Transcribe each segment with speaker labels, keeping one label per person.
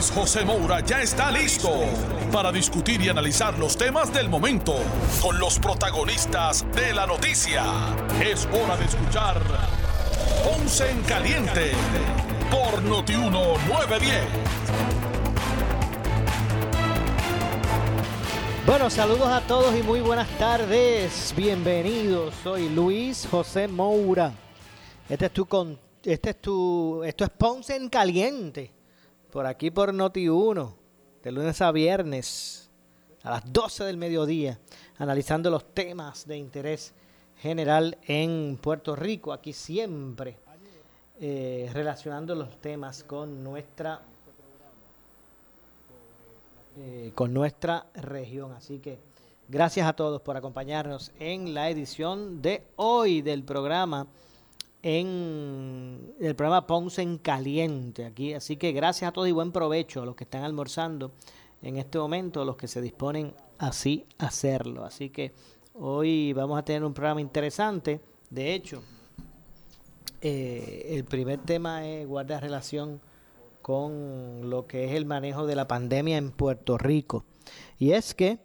Speaker 1: Luis José Moura ya está listo para discutir y analizar los temas del momento con los protagonistas de la noticia. Es hora de escuchar Ponce en Caliente por Notiuno 910.
Speaker 2: Bueno, saludos a todos y muy buenas tardes. Bienvenidos. Soy Luis José Moura. Este es tu con, este es tu esto es Ponce en caliente. Por aquí por Noti 1, de lunes a viernes a las 12 del mediodía, analizando los temas de interés general en Puerto Rico, aquí siempre eh, relacionando los temas con nuestra eh, con nuestra región. Así que gracias a todos por acompañarnos en la edición de hoy del programa en el programa Ponce en Caliente aquí. Así que gracias a todos y buen provecho a los que están almorzando en este momento, los que se disponen así a hacerlo. Así que hoy vamos a tener un programa interesante. De hecho, eh, el primer tema es guardar relación con lo que es el manejo de la pandemia en Puerto Rico. Y es que,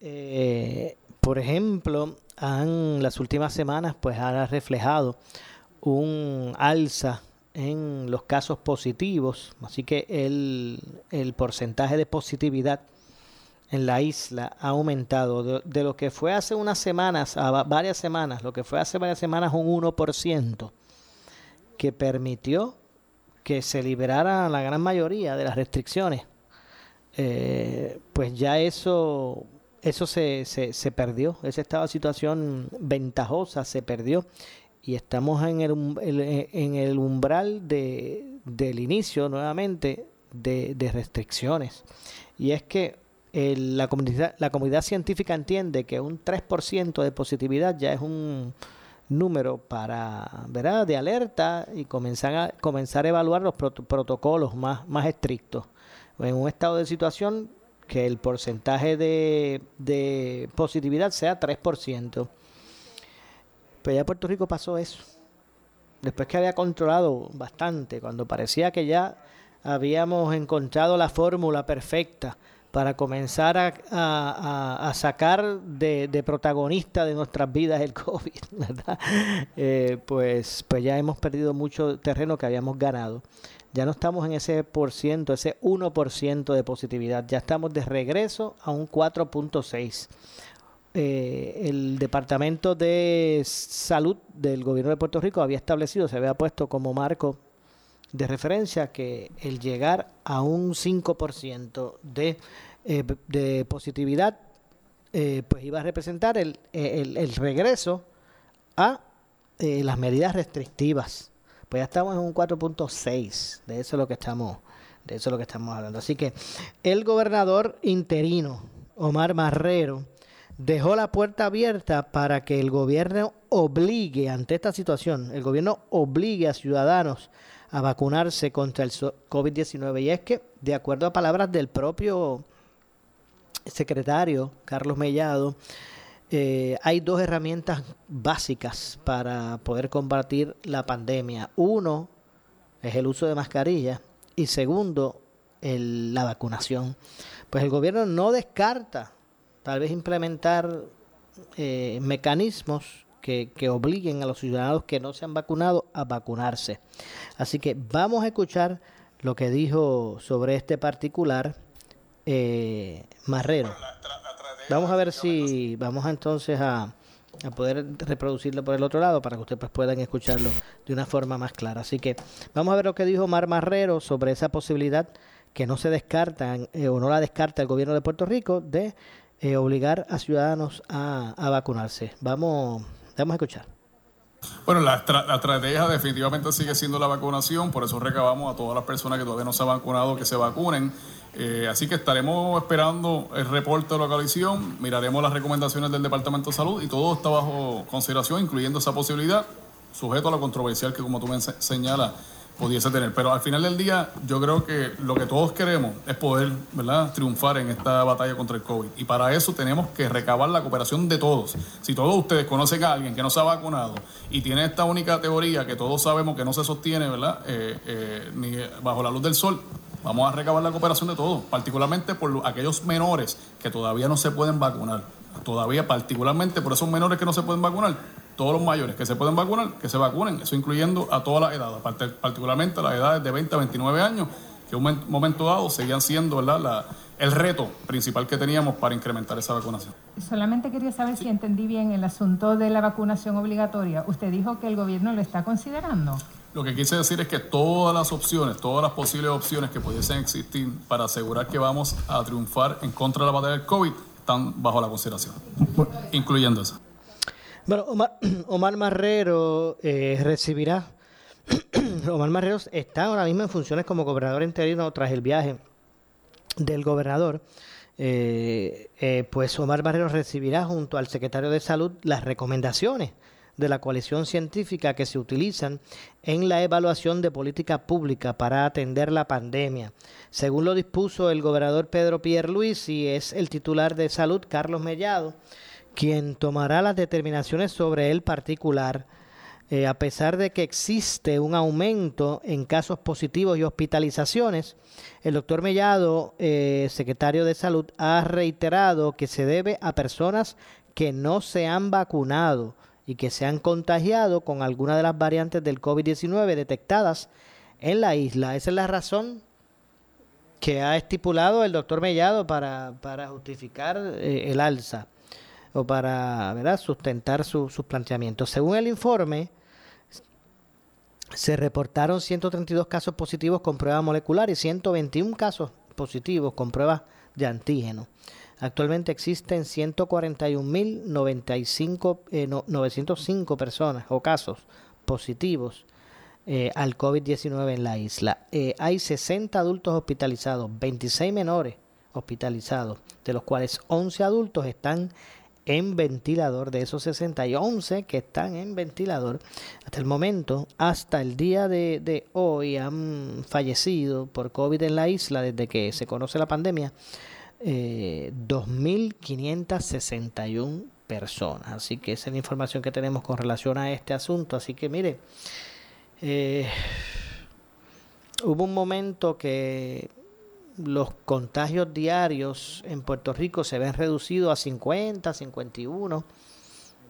Speaker 2: eh, por ejemplo, han, las últimas semanas pues han reflejado un alza en los casos positivos, así que el, el porcentaje de positividad en la isla ha aumentado. De, de, lo que fue hace unas semanas a varias semanas, lo que fue hace varias semanas un 1%, que permitió que se liberara la gran mayoría de las restricciones, eh, pues ya eso, eso se, se, se perdió, esa estaba situación ventajosa se perdió y estamos en el, en el umbral de, del inicio nuevamente de, de restricciones. Y es que el, la, comunidad, la comunidad científica entiende que un 3% de positividad ya es un número para, ¿verdad? de alerta y comenzar a, comenzar a evaluar los prot protocolos más, más estrictos. En un estado de situación que el porcentaje de, de positividad sea 3%. Pero ya Puerto Rico pasó eso. Después que había controlado bastante, cuando parecía que ya habíamos encontrado la fórmula perfecta para comenzar a, sacar de, de, protagonista de nuestras vidas el COVID, ¿verdad? Eh, pues, pues ya hemos perdido mucho terreno que habíamos ganado. Ya no estamos en ese por ciento, ese 1% de positividad. Ya estamos de regreso a un 4.6. Eh, el Departamento de Salud del Gobierno de Puerto Rico había establecido, se había puesto como marco de referencia que el llegar a un 5% de, eh, de positividad eh, pues iba a representar el, el, regreso a las medidas restrictivas. Pues ya estamos en un 4.6, de eso es lo que estamos de eso es lo que estamos hablando. Así que el gobernador interino Omar Marrero dejó la puerta abierta para que el gobierno obligue ante esta situación, el gobierno obligue a ciudadanos a vacunarse contra el COVID-19. Y es que, de acuerdo a palabras del propio secretario Carlos Mellado, eh, hay dos herramientas básicas para poder combatir la pandemia. Uno es el uso de mascarilla y segundo, la vacunación. Pues el gobierno no descarta tal vez implementar eh, mecanismos que, que, obliguen a los ciudadanos que no se han vacunado a vacunarse. Así que vamos a escuchar lo que dijo sobre este particular eh, Marrero. Vamos a ver si vamos a entonces a, a, poder reproducirlo por el otro lado para que ustedes pues, puedan escucharlo de una forma más clara. Así que vamos a ver lo que dijo Mar Marrero sobre esa posibilidad que no se descarta eh, o no la descarta el gobierno de Puerto Rico de eh, obligar a ciudadanos a, a, vacunarse. Vamos, vamos a escuchar.
Speaker 3: Bueno, la, la, estrategia definitivamente sigue siendo la vacunación, por eso recabamos a todas las personas que todavía no se han vacunado que se vacunen. Eh, así que estaremos esperando el reporte de localización, miraremos las recomendaciones del Departamento de Salud y todo está bajo consideración, incluyendo esa posibilidad, sujeto a lo controversial que, como tú me señalas, pudiese tener. Pero al final del día, yo creo que lo que todos queremos es poder ¿verdad? triunfar en esta batalla contra el COVID. Y para eso tenemos que recabar la cooperación de todos. Si todos ustedes conocen a alguien que no se ha vacunado y tiene esta única teoría que todos sabemos que no se sostiene, ¿verdad? Eh, eh, ni bajo la luz del sol, Vamos a recabar la cooperación de todos, particularmente por aquellos menores que todavía no se pueden vacunar. Todavía, particularmente por esos menores que no se pueden vacunar, todos los mayores que se pueden vacunar, que se vacunen, eso incluyendo a todas las edades, particularmente las edades de 20 a 29 años, que en un momento dado seguían siendo ¿verdad? el reto principal que teníamos para incrementar esa vacunación.
Speaker 4: Solamente quería saber si entendí bien el asunto de la vacunación obligatoria. Usted dijo que el gobierno lo está considerando.
Speaker 3: Lo que quise decir es que todas las opciones, todas las posibles opciones que pudiesen existir para asegurar que vamos a triunfar en contra de la batalla del COVID están bajo la consideración, incluyendo eso.
Speaker 2: Bueno, Omar, Marrero eh, recibirá. Omar Marrero está ahora mismo en funciones como gobernador interino tras el viaje del gobernador. Eh, eh, pues Omar Marrero recibirá junto al secretario de Salud las recomendaciones de la coalición científica que se utilizan en la evaluación de política pública para atender la pandemia. Según lo dispuso el gobernador Pedro Pierluisi, es el titular de salud Carlos Mellado quien tomará las determinaciones sobre el particular. Eh, a pesar de que existe un aumento en casos positivos y hospitalizaciones, el doctor Mellado, eh, secretario de Salud, ha reiterado que se debe a personas que no se han vacunado y que se han contagiado con alguna de las variantes del COVID-19 detectadas en la isla. Esa es la razón que ha estipulado el doctor Mellado para, justificar eh, el alza o para ¿verdad? sustentar sus planteamientos. Según el informe, se reportaron 132 casos positivos con prueba molecular y 121 casos positivos con pruebas de antígeno. Actualmente existen 141.905 eh, personas o casos positivos eh, al COVID-19 en la isla. Eh, hay 60 adultos hospitalizados, 26 menores hospitalizados, de los cuales 11 adultos están en ventilador, de esos 60 y 11 que están en ventilador. Hasta el momento, hasta el día de, de hoy, han fallecido por COVID en la isla desde que se conoce la pandemia eh, 2.561 personas. Así que esa es la información que tenemos con relación a este asunto. Así que mire, eh, hubo un momento que los contagios diarios en Puerto Rico se ven reducidos a 50, 51,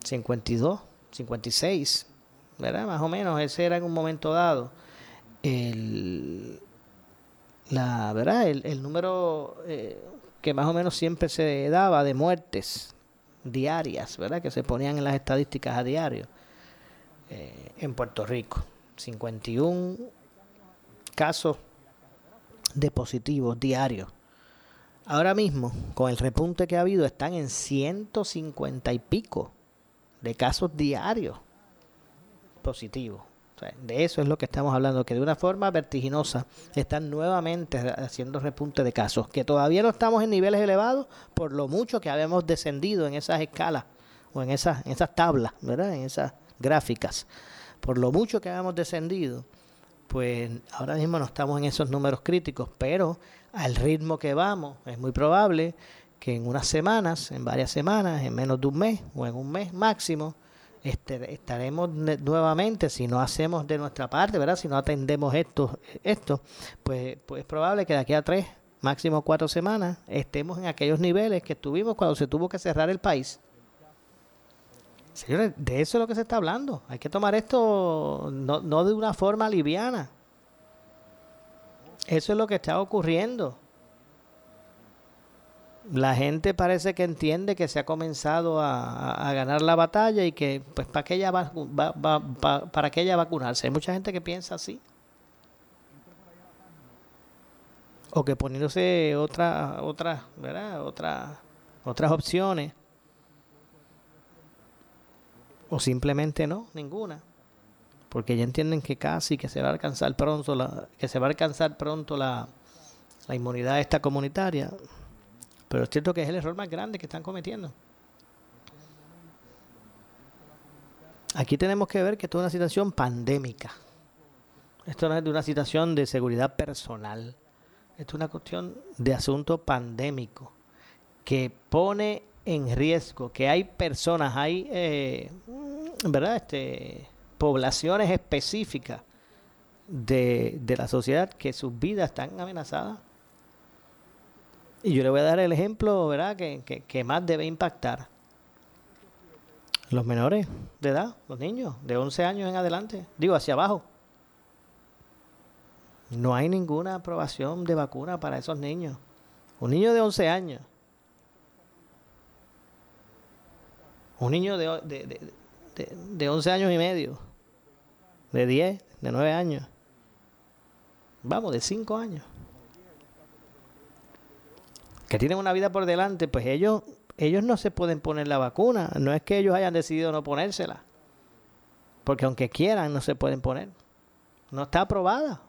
Speaker 2: 52, 56, ¿verdad? Más o menos, ese era en un momento dado. El, la verdad el, el número eh, que más o menos siempre se daba de muertes diarias, ¿verdad? Que se ponían en las estadísticas a diario eh, en Puerto Rico. 51 casos de positivos diarios. Ahora mismo, con el repunte que ha habido, están en 150 y pico de casos diarios positivos de eso es lo que estamos hablando, que de una forma vertiginosa están nuevamente haciendo repunte de casos, que todavía no estamos en niveles elevados por lo mucho que habíamos descendido en esas escalas o en esas, en esas tablas, ¿verdad? En esas gráficas. Por lo mucho que habíamos descendido, pues ahora mismo no estamos en esos números críticos, pero al ritmo que vamos, es muy probable que en unas semanas, en varias semanas, en menos de un mes o en un mes máximo, este, estaremos nuevamente, si no hacemos de nuestra parte, ¿verdad? Si no atendemos esto, esto pues, pues es probable que de aquí a tres, máximo cuatro semanas, estemos en aquellos niveles que estuvimos cuando se tuvo que cerrar el país. Señores, de eso es lo que se está hablando. Hay que tomar esto no, no de una forma liviana. Eso es lo que está ocurriendo la gente parece que entiende que se ha comenzado a, ganar la batalla y que pues para que ella va, para que ella vacunarse hay mucha gente que piensa así. O que poniéndose otra otra verdad otra otras opciones. O simplemente no ninguna. Porque ya entienden que casi que se va a alcanzar pronto la que se va a alcanzar pronto la la inmunidad esta comunitaria. Pero es cierto que es el error más grande que están cometiendo. Aquí tenemos que ver que esto es una situación pandémica. Esto no es de una situación de seguridad personal. Esto es una cuestión de asunto pandémico que pone en riesgo que hay personas, hay, eh, ¿verdad? Este, poblaciones específicas de, de la sociedad que sus vidas están amenazadas. Y yo le voy a dar el ejemplo, ¿verdad?, que, que, que más debe impactar. Los menores de edad, los niños, de 11 años en adelante, digo, hacia abajo. No hay ninguna aprobación de vacuna para esos niños. Un niño de 11 años. Un niño de, de, de, de 11 años y medio. De 10, de 9 años. Vamos, de 5 años. Que tienen una vida por delante, pues ellos, ellos no se pueden poner la vacuna. No es que ellos hayan decidido no ponérsela. Porque aunque quieran, no se pueden poner. No está aprobada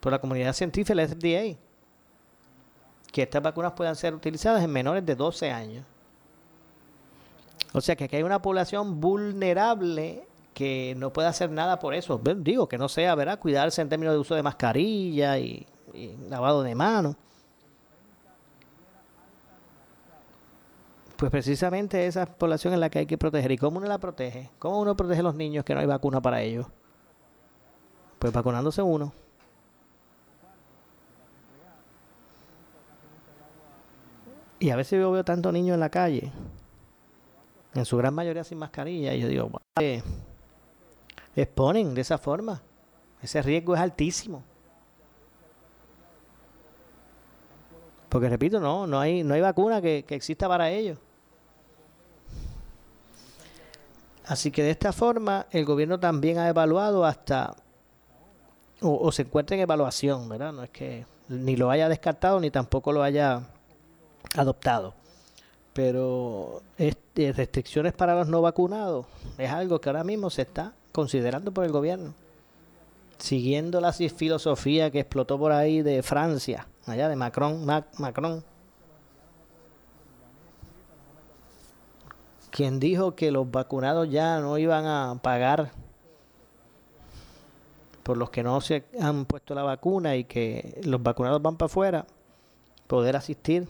Speaker 2: por la comunidad científica, la FDA, que estas vacunas puedan ser utilizadas en menores de 12 años. O sea que aquí hay una población vulnerable que no puede hacer nada por eso. Digo, que no sea, ¿verdad? Cuidarse en términos de uso de mascarilla y, y lavado de manos. Pues precisamente esa población es la que hay que proteger. ¿Y cómo uno la protege? ¿Cómo uno protege a los niños que no hay vacuna para ellos? Pues vacunándose uno. Y a veces yo veo tantos niños en la calle, en su gran mayoría sin mascarilla, y yo digo, eh, exponen de esa forma. Ese riesgo es altísimo. Porque repito, no, no hay, no hay vacuna que, que exista para ellos. Así que de esta forma el gobierno también ha evaluado hasta, o, se encuentra en evaluación, ¿verdad? No es que ni lo haya descartado ni tampoco lo haya adoptado. Pero este, restricciones para los no vacunados es algo que ahora mismo se está considerando por el gobierno. Siguiendo la filosofía que explotó por ahí de Francia, allá de Macron, Mac, Macron, quien dijo que los vacunados ya no iban a pagar por los que no se han puesto la vacuna y que los vacunados van para afuera, poder asistir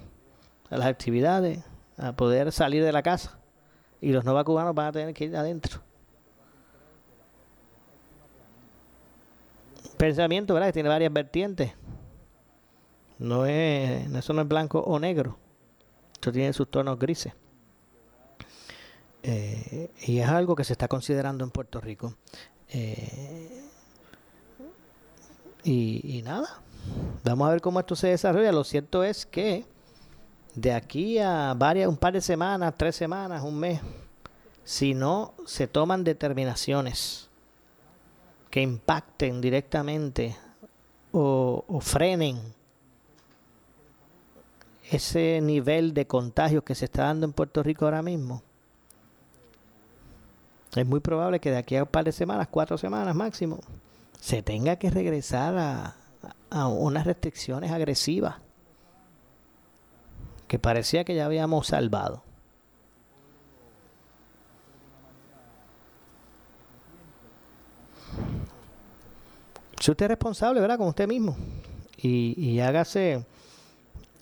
Speaker 2: a las actividades, a poder salir de la casa. Y los no vacunados van a tener que ir adentro. Pensamiento, ¿verdad? Que tiene varias vertientes. No es, eso no es blanco o negro. Esto tiene sus tonos grises. Eh, y es algo que se está considerando en Puerto Rico. Eh, y, nada, vamos a ver cómo esto se desarrolla. Lo cierto es que de aquí a varias, un par de semanas, tres semanas, un mes, si no se toman determinaciones que impacten directamente o, o frenen ese nivel de contagios que se está dando en Puerto Rico ahora mismo, es muy probable que de aquí a un par de semanas, cuatro semanas máximo, se tenga que regresar a, a unas restricciones agresivas que parecía que ya habíamos salvado. Si usted es responsable, ¿verdad? Con usted mismo. Y, y hágase,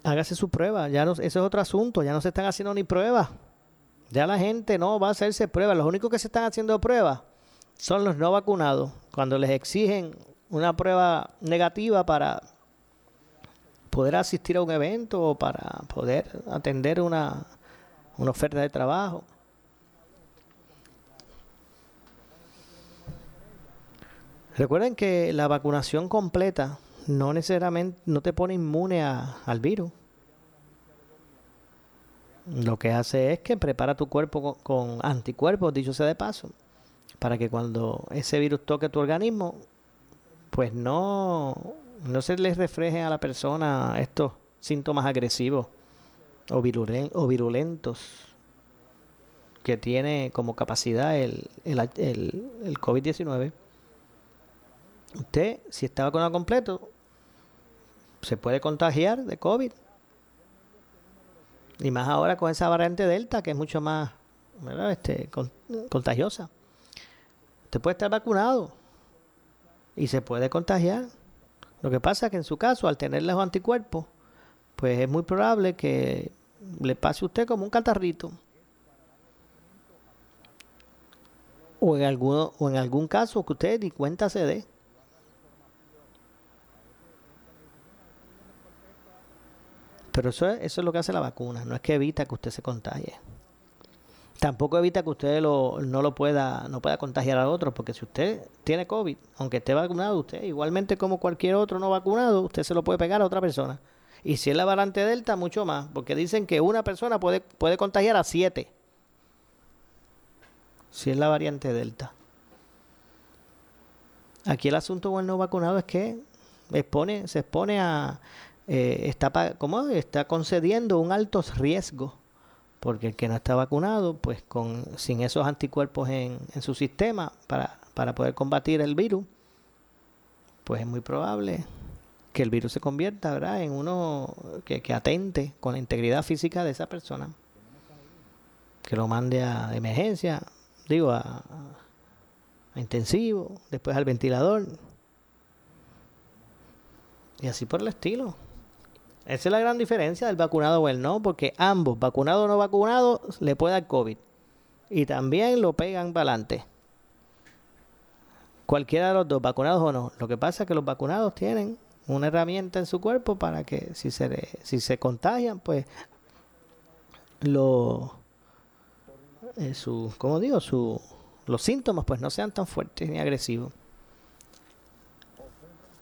Speaker 2: hágase su prueba. Ya no, ese es otro asunto. Ya no se están haciendo ni pruebas. Ya la gente no va a hacerse pruebas. Los únicos que se están haciendo pruebas son los no vacunados. Cuando les exigen una prueba negativa para poder asistir a un evento o para poder atender una, una oferta de trabajo. Recuerden que la vacunación completa no necesariamente no te pone inmune al virus. Lo que hace es que prepara tu cuerpo con, anticuerpos, dicho sea de paso, para que cuando ese virus toque tu organismo, pues no no se les refleje a la persona estos síntomas agresivos o, virulen, o virulentos que tiene como capacidad el, el, el, el COVID-19. Usted, si está vacunado completo, se puede contagiar de COVID. Y más ahora con esa variante Delta, que es mucho más Este, contagiosa. Usted puede estar vacunado y se puede contagiar. Lo que pasa es que en su caso, al tener los anticuerpos, pues es muy probable que le pase a usted como un catarrito. O en, alguno, o en algún caso que usted ni cuenta se dé. Pero eso es, eso es lo que hace la vacuna, no es que evita que usted se contagie. Tampoco evita que usted lo, no lo pueda, no pueda contagiar a otros, porque si usted tiene COVID, aunque esté vacunado, usted igualmente como cualquier otro no vacunado, usted se lo puede pegar a otra persona. Y si es la variante Delta, mucho más, porque dicen que una persona puede, puede contagiar a siete. Si es la variante Delta. Aquí el asunto con el no vacunado es que expone, se expone a, eh, está, ¿cómo? está concediendo un alto riesgo, porque el que no está vacunado, pues con, sin esos anticuerpos en, en su sistema para, para poder combatir el virus, pues es muy probable que el virus se convierta ¿verdad? en uno que, que, atente con la integridad física de esa persona. Que lo mande a emergencia, digo, a, a intensivo, después al ventilador. Y así por el estilo. Esa es la gran diferencia del vacunado o el no, porque ambos, vacunado o no vacunado, le puede dar COVID. Y también lo pegan para adelante. Cualquiera de los dos, vacunados o no. Lo que pasa es que los vacunados tienen una herramienta en su cuerpo para que si se, si se contagian, pues lo, eh, su, ¿cómo digo? Su, los síntomas pues no sean tan fuertes ni agresivos.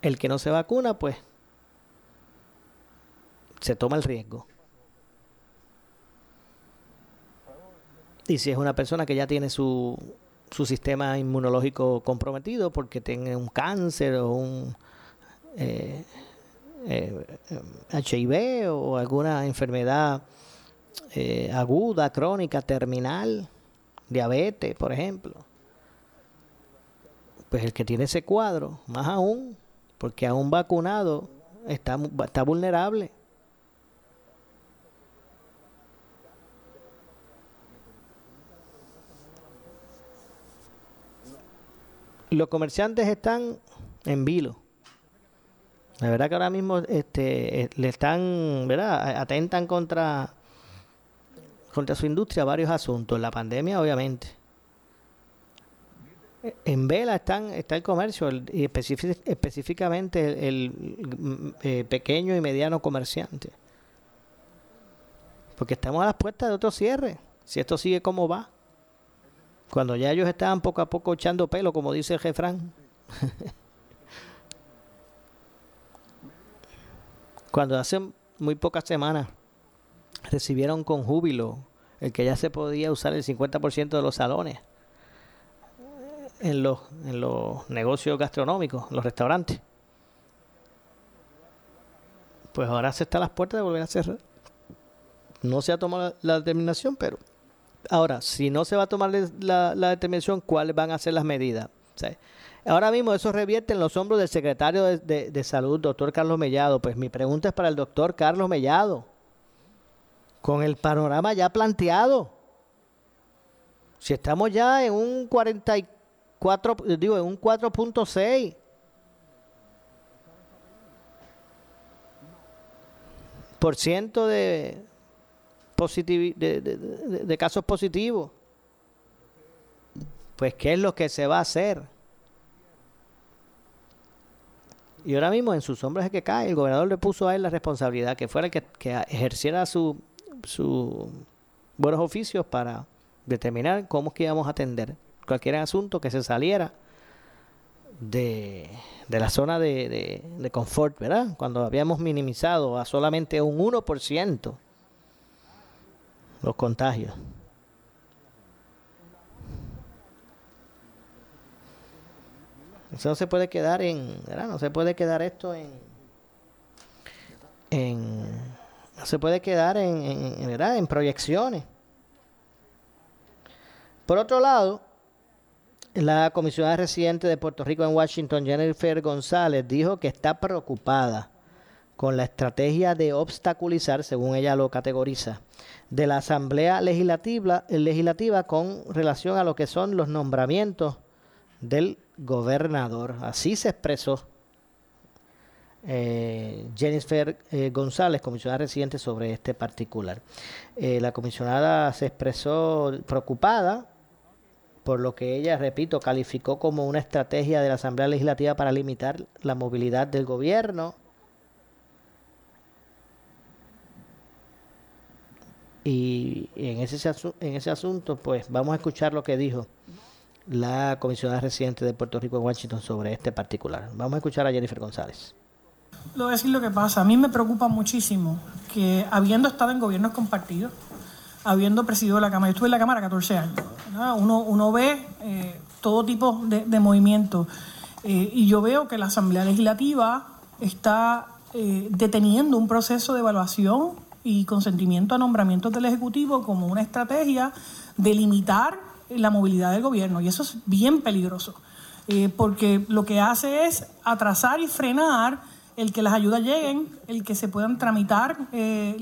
Speaker 2: El que no se vacuna, pues se toma el riesgo. Y si es una persona que ya tiene su, su sistema inmunológico comprometido porque tiene un cáncer o un eh, HIV eh, o alguna enfermedad eh, aguda, crónica, terminal, diabetes, por ejemplo. Pues el que tiene ese cuadro, más aún, porque aún vacunado está, está vulnerable. Los comerciantes están en vilo. La verdad que ahora mismo este, eh, le están, ¿verdad? Atentan contra, contra su industria varios asuntos. La pandemia, obviamente. En vela están, está el comercio y específicamente el, mm, eh, pequeño y mediano comerciante. Porque estamos a las puertas de otro cierre. Si esto sigue como va. Cuando ya ellos estaban poco a poco echando pelo, como dice el jefrán. Cuando hace muy pocas semanas recibieron con júbilo el que ya se podía usar el 50% de los salones en los, en negocios gastronómicos, los restaurantes. Pues ahora se está a las puertas de volver a cerrar. No se ha tomado la determinación, pero Ahora, si no se va a tomar la, determinación, ¿cuáles van a ser las medidas? ahora mismo eso revierte en los hombros del secretario de, Salud, doctor Carlos Mellado. Pues mi pregunta es para el doctor Carlos Mellado. Con el panorama ya planteado. Si estamos ya en un 44, digo, en un 4.6. por ciento de, de, casos positivos. Pues, ¿qué es lo que se va a hacer? Y ahora mismo en sus hombros es que cae. El gobernador le puso a él la responsabilidad, que fuera el que, que ejerciera sus su buenos oficios para determinar cómo es que íbamos a atender cualquier asunto que se saliera de, de la zona de, de, de confort, ¿verdad? Cuando habíamos minimizado a solamente un 1% los contagios. Eso no se puede quedar en. No se puede quedar esto en, en no se puede quedar en, en, ¿verdad? en proyecciones. Por otro lado, la comisionada residente de Puerto Rico en Washington, Jennifer González, dijo que está preocupada con la estrategia de obstaculizar, según ella lo categoriza, de la Asamblea Legislativa, legislativa con relación a lo que son los nombramientos del gobernador. Así se expresó eh, Jennifer eh, González, comisionada residente, sobre este particular. Eh, la comisionada se expresó preocupada por lo que ella, repito, calificó como una estrategia de la Asamblea Legislativa para limitar la movilidad del gobierno. Y en ese, en ese asunto, pues vamos a escuchar lo que dijo la comisionada residente de Puerto Rico en Washington sobre este particular. Vamos a escuchar a Jennifer González.
Speaker 5: Lo voy a decir lo que pasa. A mí me preocupa muchísimo que habiendo estado en gobiernos compartidos, habiendo presidido la Cámara, yo estuve en la Cámara 14 años, uno, uno, ve eh, todo tipo de, de movimientos eh, y yo veo que la Asamblea Legislativa está eh, deteniendo un proceso de evaluación y consentimiento a nombramientos del Ejecutivo como una estrategia de limitar la movilidad del gobierno. Y eso es bien peligroso porque lo que hace es atrasar y frenar el que las ayudas lleguen, el que se puedan tramitar eh,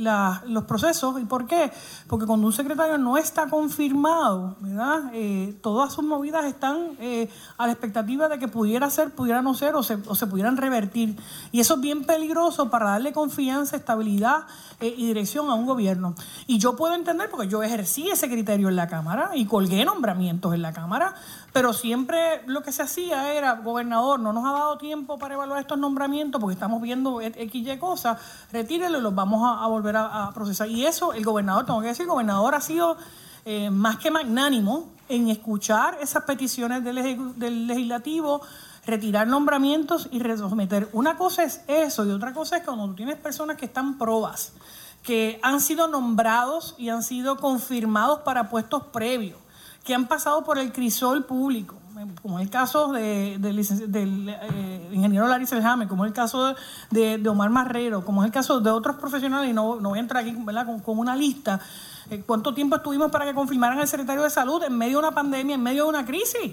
Speaker 5: los procesos. ¿Y por qué? Porque cuando un secretario no está confirmado, ¿verdad? Eh, todas sus movidas están eh, a la expectativa de que pudiera ser, pudiera no ser o se, o se pudieran revertir. Y eso es bien peligroso para darle confianza, estabilidad y dirección a un gobierno. Y yo puedo entender, porque yo ejercí ese criterio en la Cámara y colgué nombramientos en la Cámara, pero siempre lo que se hacía era, gobernador, no nos ha dado tiempo para evaluar estos nombramientos porque estamos viendo X y cosas, retírelo y los vamos a, volver a, procesar. Y eso, el gobernador, tengo que decir, el gobernador ha sido eh, más que magnánimo en escuchar esas peticiones del, del legislativo, retirar nombramientos y resometer. Una cosa es eso y otra cosa es cuando tú tienes personas que están probas, que han sido nombrados y han sido confirmados para puestos previos que han pasado por el crisol público, como el caso de, del eh, ingeniero Larry Selhame, como el caso de, Omar Marrero, como es el caso de otros profesionales, y no, voy a entrar aquí Con, una lista, eh, ¿cuánto tiempo estuvimos para que confirmaran al secretario de Salud en medio de una pandemia, en medio de una crisis?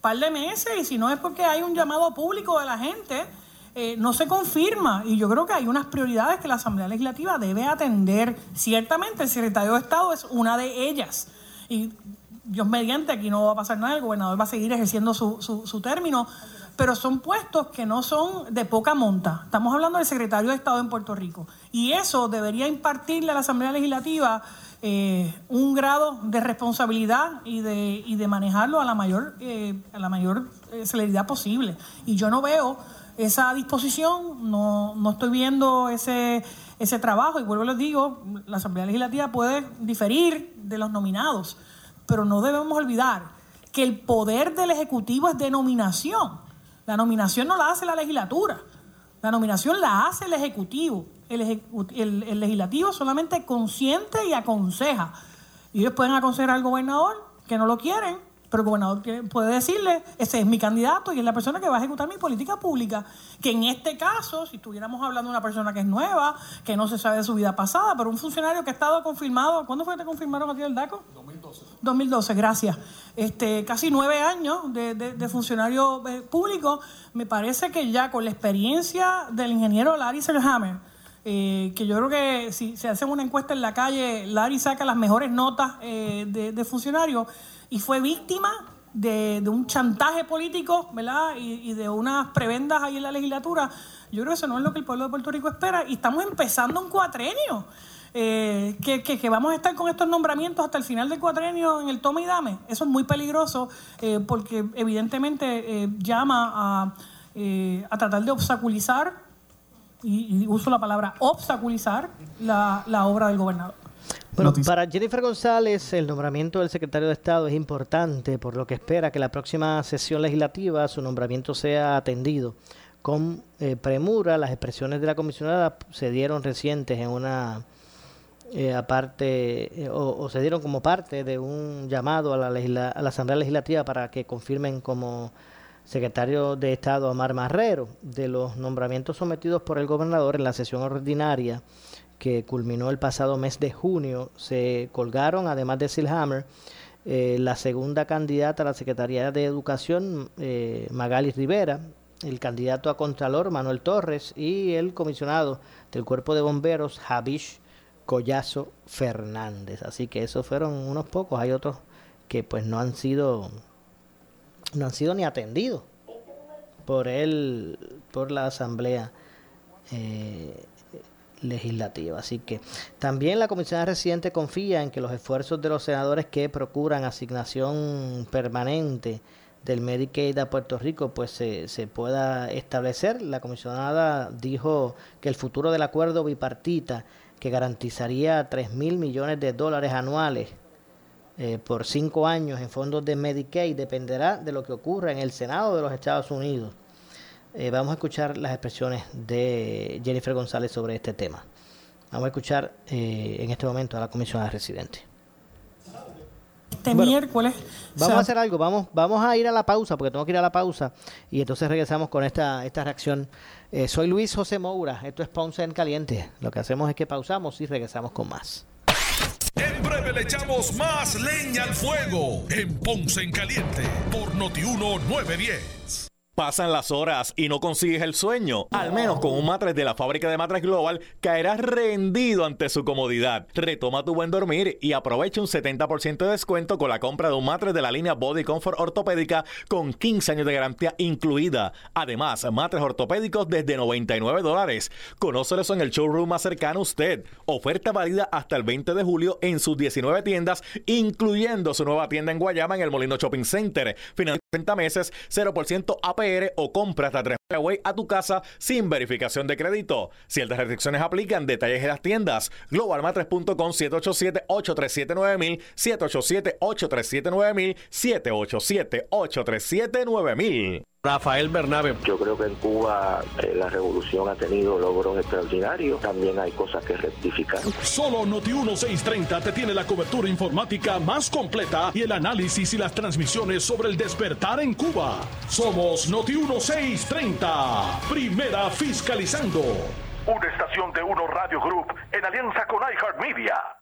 Speaker 5: par de meses, y si no es porque hay un llamado público de la gente, eh, no se confirma. Y yo creo que hay unas prioridades que la Asamblea Legislativa debe atender. Ciertamente el secretario de Estado es una de ellas. Dios mediante, aquí no va a pasar nada, el gobernador va a seguir ejerciendo su, su, término, pero son puestos que no son de poca monta. Estamos hablando del secretario de Estado en Puerto Rico. Y eso debería impartirle a la Asamblea Legislativa eh, un grado de responsabilidad y de, y de manejarlo a la mayor, eh, a la mayor eh, celeridad posible. Y yo no veo esa disposición, no, no estoy viendo ese, ese trabajo. Y vuelvo a les digo, la Asamblea Legislativa puede diferir de los nominados pero no debemos olvidar que el poder del Ejecutivo es de nominación. La nominación no la hace la legislatura, la nominación la hace el Ejecutivo. El, legislativo solamente consiente y aconseja. Y ellos pueden aconsejar al gobernador que no lo quieren, pero el gobernador puede decirle, ese es mi candidato y es la persona que va a ejecutar mi política pública. Que en este caso, si estuviéramos hablando de una persona que es nueva, que no se sabe de su vida pasada, pero un funcionario que ha estado confirmado, ¿cuándo fue que te confirmaron a ti el DACO? 2012. 2012, gracias. Este, casi nueve años de, funcionario eh, público, me parece que ya con la experiencia del ingeniero Larry Selhammer, eh, que yo creo que si se hace una encuesta en la calle, Larry saca las mejores notas eh, de, de funcionario y fue víctima de, un chantaje político, ¿verdad? Y, de unas prebendas ahí en la legislatura. Yo creo que eso no es lo que el pueblo de Puerto Rico espera. Y estamos empezando un cuatrenio. Eh, que, vamos a estar con estos nombramientos hasta el final del cuatrenio en el toma y dame. Eso es muy peligroso eh, porque evidentemente eh, llama a, a, tratar de obstaculizar, y, uso la palabra obstaculizar, la, la obra del gobernador.
Speaker 2: Bueno, para Jennifer González, el nombramiento del secretario de Estado es importante, por lo que espera que la próxima sesión legislativa su nombramiento sea atendido. Con eh, premura, las expresiones de la comisionada se dieron recientes en una eh, aparte eh, o, se dieron como parte de un llamado a la, a la Asamblea Legislativa para que confirmen como secretario de Estado a Mar Marrero de los nombramientos sometidos por el gobernador en la sesión ordinaria que culminó el pasado mes de junio, se colgaron, además de Silhammer, eh, la segunda candidata a la Secretaría de Educación, eh, Magali Rivera, el candidato a Contralor Manuel Torres y el comisionado del Cuerpo de Bomberos Javish Collazo Fernández. Así que esos fueron unos pocos, hay otros que pues no han sido no han sido ni atendidos por él, por la Asamblea eh, Legislativa. Así que también la Comisión Residente confía en que los esfuerzos de los senadores que procuran asignación permanente del Medicaid a Puerto Rico pues se, se pueda establecer. La comisionada dijo que el futuro del acuerdo bipartita que garantizaría 3 mil millones de dólares anuales eh, por cinco años en fondos de Medicaid dependerá de lo que ocurra en el Senado de los Estados Unidos. Eh, vamos a escuchar las expresiones de Jennifer González sobre este tema. Vamos a escuchar eh, en este momento a la comisionada residente
Speaker 5: este miércoles.
Speaker 2: Vamos a hacer algo, vamos, vamos a ir a la pausa, porque tengo que ir a la pausa, y entonces regresamos con esta, esta reacción. Eh, soy Luis José Moura, esto es Ponce en Caliente. Lo que hacemos es que pausamos y regresamos con más.
Speaker 1: En breve le echamos más leña al fuego en Ponce en Caliente por Notiuno 910.
Speaker 6: Pasan las horas y no consigues el sueño. Al menos con un matres de la fábrica de matres Global caerás rendido ante su comodidad. Retoma tu buen dormir y aprovecha un 70% de descuento con la compra de un matres de la línea Body Comfort ortopédica con 15 años de garantía incluida. Además, matres ortopédicos desde 99 dólares. Conócelos en el showroom más cercano a usted. Oferta válida hasta el 20 de julio en sus 19 tiendas, incluyendo su nueva tienda en Guayama en el Molino Shopping Center. Final 30 meses, 0% AP o compra hasta 3 a tu casa sin verificación de crédito. Ciertas restricciones aplican. Detalles en las tiendas. Globalmatres.com 787-837-9000 787-837-9000 787-837-9000
Speaker 7: Rafael Bernabe.
Speaker 8: Yo creo que en Cuba eh, la revolución ha tenido logros extraordinarios. También hay cosas que rectificar.
Speaker 1: Solo Noti 1630 te tiene la cobertura informática más completa y el análisis y las transmisiones sobre el despertar en Cuba. Somos Noti 1630. Primera fiscalizando.
Speaker 9: Una estación de Uno Radio Group en alianza con iHeartMedia.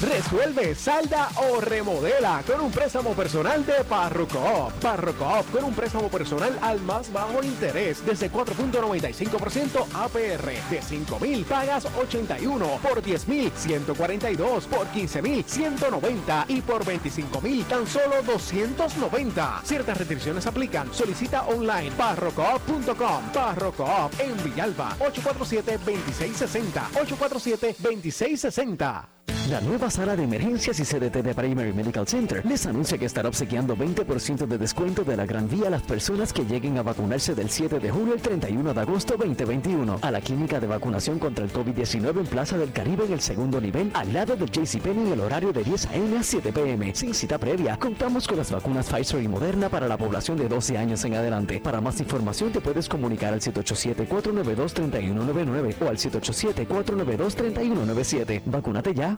Speaker 10: Resuelve, salda o remodela con un préstamo personal de Parrocoop. Parrocoop con un préstamo personal al más bajo interés desde 4.95% APR. De 5.000 pagas 81, por 10.000 142, por 15.000 190 y por 25.000 tan solo 290. Ciertas restricciones aplican. Solicita online parrocoop.com. Parrocoop en Villalba 847-2660. 847-2660.
Speaker 11: La nueva sala de emergencias y CDT de Primary Medical Center les anuncia que estará obsequiando 20% de descuento de la Gran Vía a las personas que lleguen a vacunarse del 7 de julio al 31 de agosto 2021 a la clínica de vacunación contra el COVID-19 en Plaza del Caribe en el segundo nivel al lado del JCPenney en el horario de 10 a.m. a 7 p.m. Sin cita previa, contamos con las vacunas Pfizer y Moderna para la población de 12 años en adelante. Para más información te puedes comunicar al 787-492-3199 o al 787-492-3197. Vacúnate ya.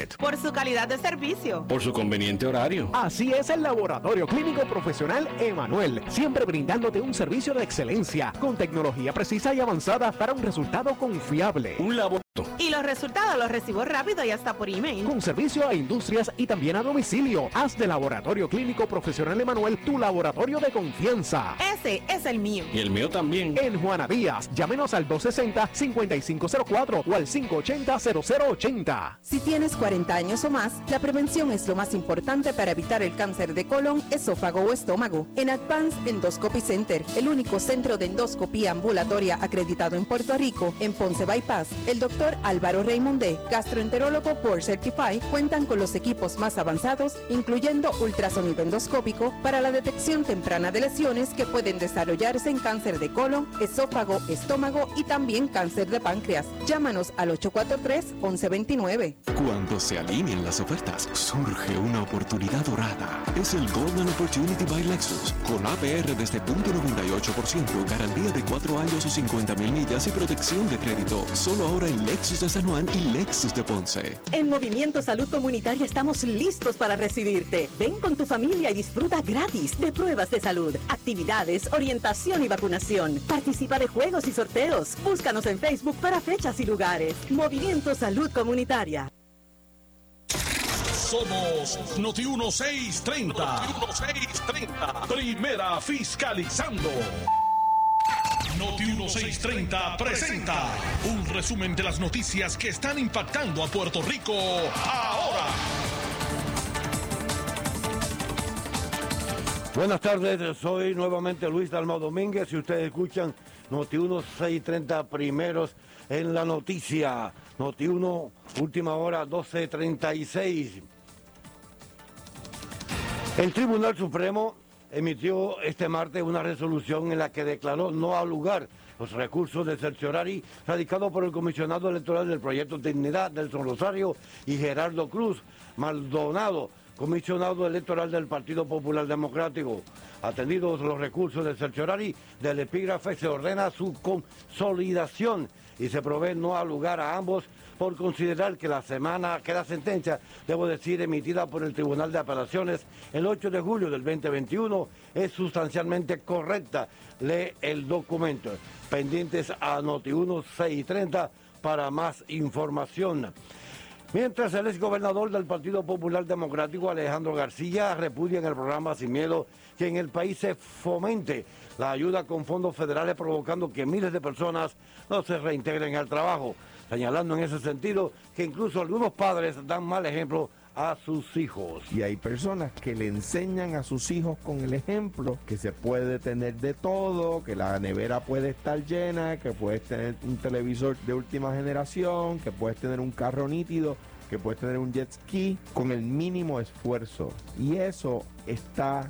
Speaker 12: Por su calidad de servicio.
Speaker 7: Por su conveniente horario.
Speaker 10: Así es el Laboratorio Clínico Profesional Emanuel, siempre brindándote un servicio de excelencia con tecnología precisa y avanzada para un resultado confiable.
Speaker 7: Un laboratorio
Speaker 12: Y los resultados los recibo rápido y hasta por email.
Speaker 13: Con servicio a industrias y también a domicilio. Haz de Laboratorio Clínico Profesional Emanuel tu laboratorio de confianza.
Speaker 12: Ese es el mío.
Speaker 10: Y el mío también.
Speaker 13: En Juana Díaz, llámenos al 260-5504 o al 580-0080.
Speaker 14: Si tienes 40 años o más, la prevención es lo más importante para evitar el cáncer de colon, esófago o estómago. En Advanced Endoscopy Center, el único centro de endoscopía ambulatoria acreditado en Puerto Rico, en Ponce Bypass, el doctor Álvaro Raymondé, gastroenterólogo por Certify, cuentan con los equipos más avanzados, incluyendo ultrasonido endoscópico para la detección temprana de lesiones que pueden desarrollarse en cáncer de colon, esófago, estómago y también cáncer de páncreas. Llámanos al 843-1129.
Speaker 15: Cuando se alinean las ofertas, surge una oportunidad dorada. Es el Golden Opportunity by Lexus, con APR desde .98%, garantía de 4 años o 50 mil millas y protección de crédito. Solo ahora en Lexus de San Juan y Lexus de Ponce.
Speaker 16: En Movimiento Salud Comunitaria estamos listos para recibirte. Ven con tu familia y disfruta gratis de pruebas de salud, actividades, orientación y vacunación. Participa de juegos y sorteos. Búscanos en Facebook para fechas y lugares. Movimiento Salud Comunitaria.
Speaker 1: Somos Noti 1630. Noti 1630. Primera fiscalizando. Noti 1630 presenta un resumen de las noticias que están impactando a Puerto Rico ahora.
Speaker 17: Buenas tardes, soy nuevamente Luis Dalmau Domínguez y ustedes escuchan Noti 1630 primeros en la noticia. Noti 1, última hora 1236. El Tribunal Supremo emitió este martes una resolución en la que declaró no al lugar los recursos de cerciorari radicados por el comisionado electoral del proyecto Dignidad, Nelson Rosario y Gerardo Cruz Maldonado, comisionado electoral del Partido Popular Democrático. Atendidos los recursos de cerciorari del epígrafe, se ordena su consolidación y se provee no al lugar a ambos por considerar que la semana, que la sentencia, debo decir, emitida por el Tribunal de Apelaciones el 8 de julio del 2021 es sustancialmente correcta. Lee el documento. Pendientes a Noti 1 630 para más información. Mientras el exgobernador del Partido Popular Democrático, Alejandro García, repudia en el programa Sin Miedo que en el país se fomente la ayuda con fondos federales provocando que miles de personas no se reintegren al trabajo señalando en ese sentido que incluso algunos padres dan mal ejemplo a sus hijos.
Speaker 18: Y hay personas que le enseñan a sus hijos con el ejemplo que se puede tener de todo, que la nevera puede estar llena, que puedes tener un televisor de última generación, que puedes tener un carro nítido, que puedes tener un jet ski con el mínimo esfuerzo. Y eso está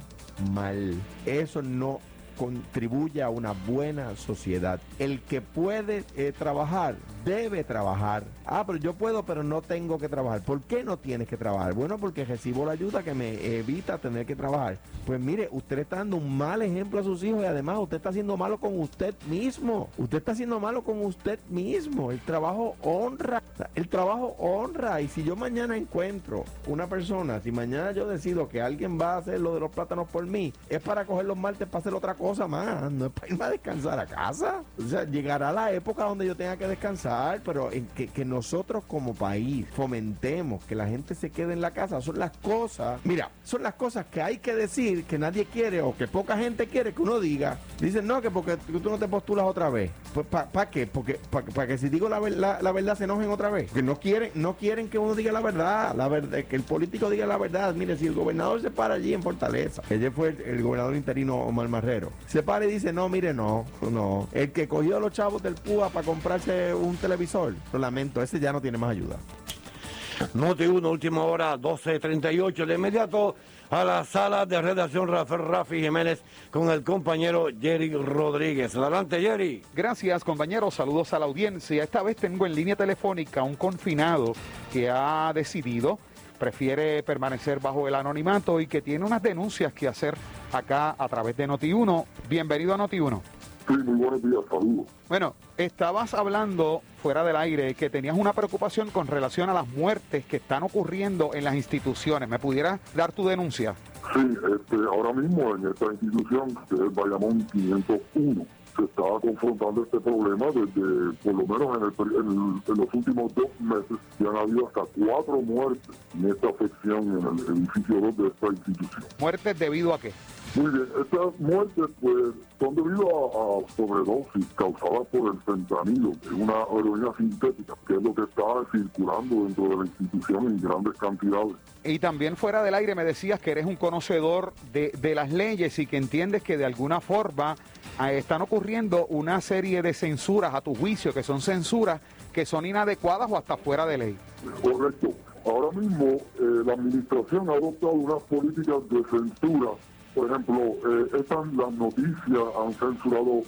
Speaker 18: mal. Eso no contribuye a una buena sociedad. El que puede eh, trabajar, debe trabajar. Ah, pero yo puedo, pero no tengo que trabajar. ¿Por qué no tienes que trabajar? Bueno, porque recibo la ayuda que me evita tener que trabajar. Pues mire, usted está dando un mal ejemplo a sus hijos y además usted está haciendo malo con usted mismo. Usted está haciendo malo con usted mismo. El trabajo honra. El trabajo honra. Y si yo mañana encuentro una persona, si mañana yo decido que alguien va a hacer lo de los plátanos por mí, es para coger los martes para hacer otra cosa más. No es para irme a descansar a casa. O sea, llegará la época donde yo tenga que descansar, pero que, nosotros como país fomentemos que la gente se quede en la casa. Son las cosas, mira, son las cosas que hay que decir que nadie quiere o que poca gente quiere que uno diga. Dicen, no, que porque tú no te postulas otra vez. Pues, ¿para qué? Porque para que si digo la, la, la, verdad se enojen otra vez. Que no quieren, no quieren que uno diga la verdad, la verdad, que el político diga la verdad. Mire, si el gobernador se para allí en Fortaleza, ese fue el, el gobernador interino Omar Marrero, se para y dice, no, mire, no, no. El que cogió a los chavos del PUA para comprarse un televisor, lo lamento, ese ya no tiene más ayuda.
Speaker 17: Noti 1, última hora, 12.38. De inmediato a la sala de redacción Rafael Rafi Jiménez con el compañero Jerry Rodríguez. Adelante, Jerry.
Speaker 19: Gracias, compañeros. Saludos a la audiencia. Esta vez tengo en línea telefónica un confinado que ha decidido prefiere permanecer bajo el anonimato y que tiene unas denuncias que hacer acá a través de Noti1. Bienvenido a Noti1.
Speaker 20: Sí, muy buenos días, saludos.
Speaker 19: Bueno, estabas hablando fuera del aire que tenías una preocupación con relación a las muertes que están ocurriendo en las instituciones. ¿Me pudieras dar tu denuncia?
Speaker 20: Sí, este, ahora mismo en esta institución, que es Bayamón 501, se está confrontando este problema desde, por lo menos en, el en en los últimos dos meses, ya han habido hasta cuatro muertes en esta afección en el edificio 2 de esta institución.
Speaker 19: ¿Muertes debido a qué?
Speaker 20: Muy bien, estas muertes pues son debido a, a sobredosis causadas por el fentanilo, que es una heroína sintética, que es lo que está circulando dentro de la institución en grandes cantidades.
Speaker 19: Y también fuera del aire me decías que eres un conocedor de, de las leyes y que entiendes que de alguna forma eh, están ocurriendo una serie de censuras a tu juicio, que son censuras que son inadecuadas o hasta fuera de ley.
Speaker 20: Correcto. Ahora mismo eh, la administración ha adoptado unas políticas de censura. Por ejemplo, eh, estas, las noticias han censurado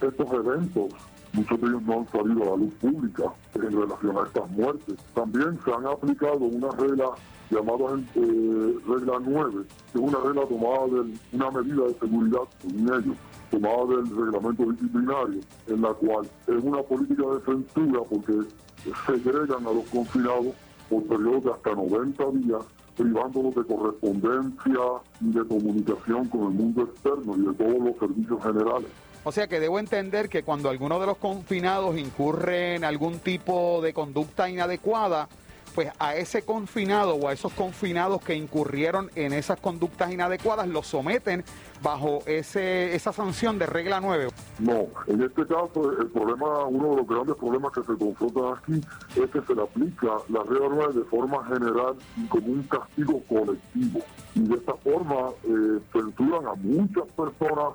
Speaker 20: estos eventos. Muchos de ellos no han salido a la luz pública en relación a estas muertes. También se han aplicado una regla llamada eh, regla 9, que es una regla tomada de una medida de seguridad, según ellos, tomada del reglamento disciplinario, en la cual es una política de censura porque segregan a los confinados por periodos de hasta 90 días, privándolos de correspondencia y de comunicación con el mundo externo y de todos los servicios generales.
Speaker 19: O sea que debo entender que cuando alguno de los confinados incurre en algún tipo de conducta inadecuada, pues a ese confinado o a esos confinados que incurrieron en esas conductas inadecuadas los someten bajo ese, esa sanción de regla 9.
Speaker 20: No, en este caso el problema, uno de los grandes problemas que se confrontan aquí es que se le aplica la regla 9 de forma general y como un castigo colectivo. Y de esta forma eh, censuran a muchas personas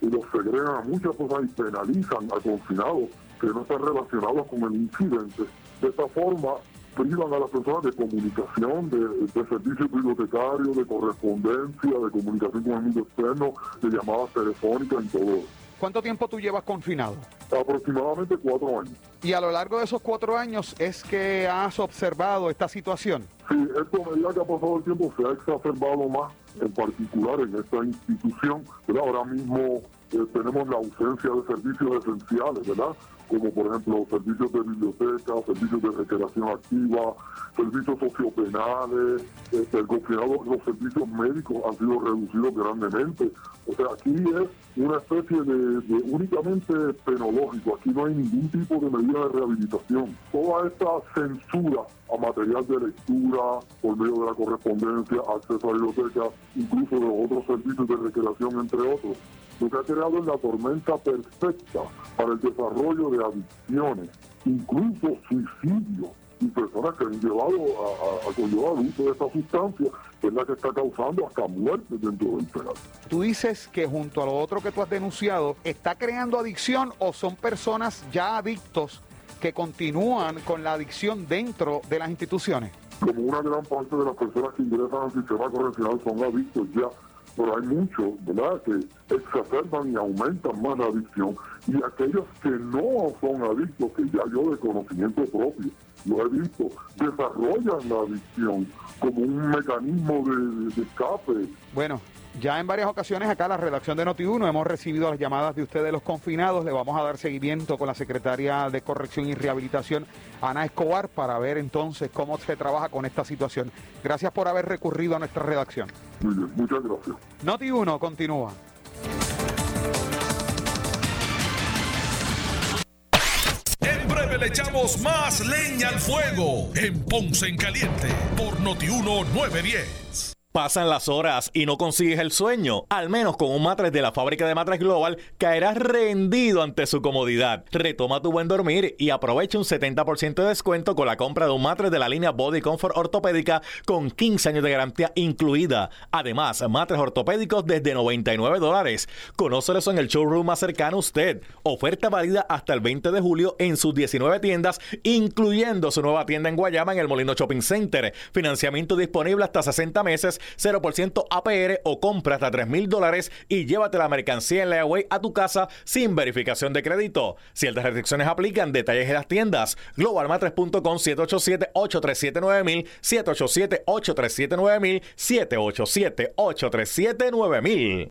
Speaker 20: y los segregan a muchas personas y penalizan a confinados que no están relacionados con el incidente. De esta forma privan a las personas de comunicación, de, de servicios bibliotecarios, de correspondencia, de comunicación con el mundo externo, de llamadas telefónicas y todo eso.
Speaker 19: ¿Cuánto tiempo tú llevas confinado?
Speaker 20: Aproximadamente cuatro años.
Speaker 19: Y a lo largo de esos cuatro años es que has observado esta situación.
Speaker 20: Sí, esto a medida que ha pasado el tiempo se ha exacerbado más, en particular en esta institución. ¿verdad? Ahora mismo eh, tenemos la ausencia de servicios esenciales, ¿verdad? Como por ejemplo servicios de biblioteca, servicios de recreación activa, servicios sociopenales, este, el confinado, los servicios médicos han sido reducidos grandemente. O sea, aquí es una especie de, de únicamente penológico, aquí no hay ningún tipo de medida de rehabilitación. Toda esta censura a material de lectura por medio de la correspondencia, acceso a biblioteca, incluso de otros servicios de recreación, entre otros, lo que ha creado es la tormenta perfecta para el desarrollo de adicciones, incluso suicidios y personas que han llevado a, a, a conllevar el uso de esta sustancia, que es la que está causando hasta muertes dentro del penal.
Speaker 19: Tú dices que junto a lo otro que tú has denunciado, ¿está creando adicción o son personas ya adictos que continúan con la adicción dentro de las instituciones?
Speaker 20: Como una gran parte de las personas que ingresan al sistema correccional son adictos ya, pero hay muchos, ¿verdad?, que exacerban y aumentan más la adicción. Y aquellos que no son adictos, que ya yo de conocimiento propio lo he visto, desarrollan la adicción como un mecanismo de, de escape.
Speaker 19: Bueno, ya en varias ocasiones acá la redacción de Noti1 hemos recibido las llamadas de ustedes los confinados. Le vamos a dar seguimiento con la secretaria de Corrección y Rehabilitación, Ana Escobar, para ver entonces cómo se trabaja con esta situación. Gracias por haber recurrido a nuestra redacción.
Speaker 20: Muy bien, muchas gracias.
Speaker 19: Noti1 continúa.
Speaker 1: En breve le echamos más leña al fuego en Ponce en Caliente por Notiuno 910.
Speaker 6: Pasan las horas y no consigues el sueño. Al menos con un matres de la fábrica de matres Global caerás rendido ante su comodidad. Retoma tu buen dormir y aprovecha un 70% de descuento con la compra de un matres de la línea Body Comfort ortopédica con 15 años de garantía incluida. Además, matres ortopédicos desde 99 dólares. Conócelos en el showroom más cercano a usted. Oferta válida hasta el 20 de julio en sus 19 tiendas, incluyendo su nueva tienda en Guayama en el Molino Shopping Center. Financiamiento disponible hasta 60 meses 0% APR o compra hasta 3 mil dólares y llévate la mercancía en layaway a tu casa sin verificación de crédito. Ciertas restricciones aplican, detalles en las tiendas. Globalmatres.com 787-837-9000, 787-837-9000, 787-837-9000.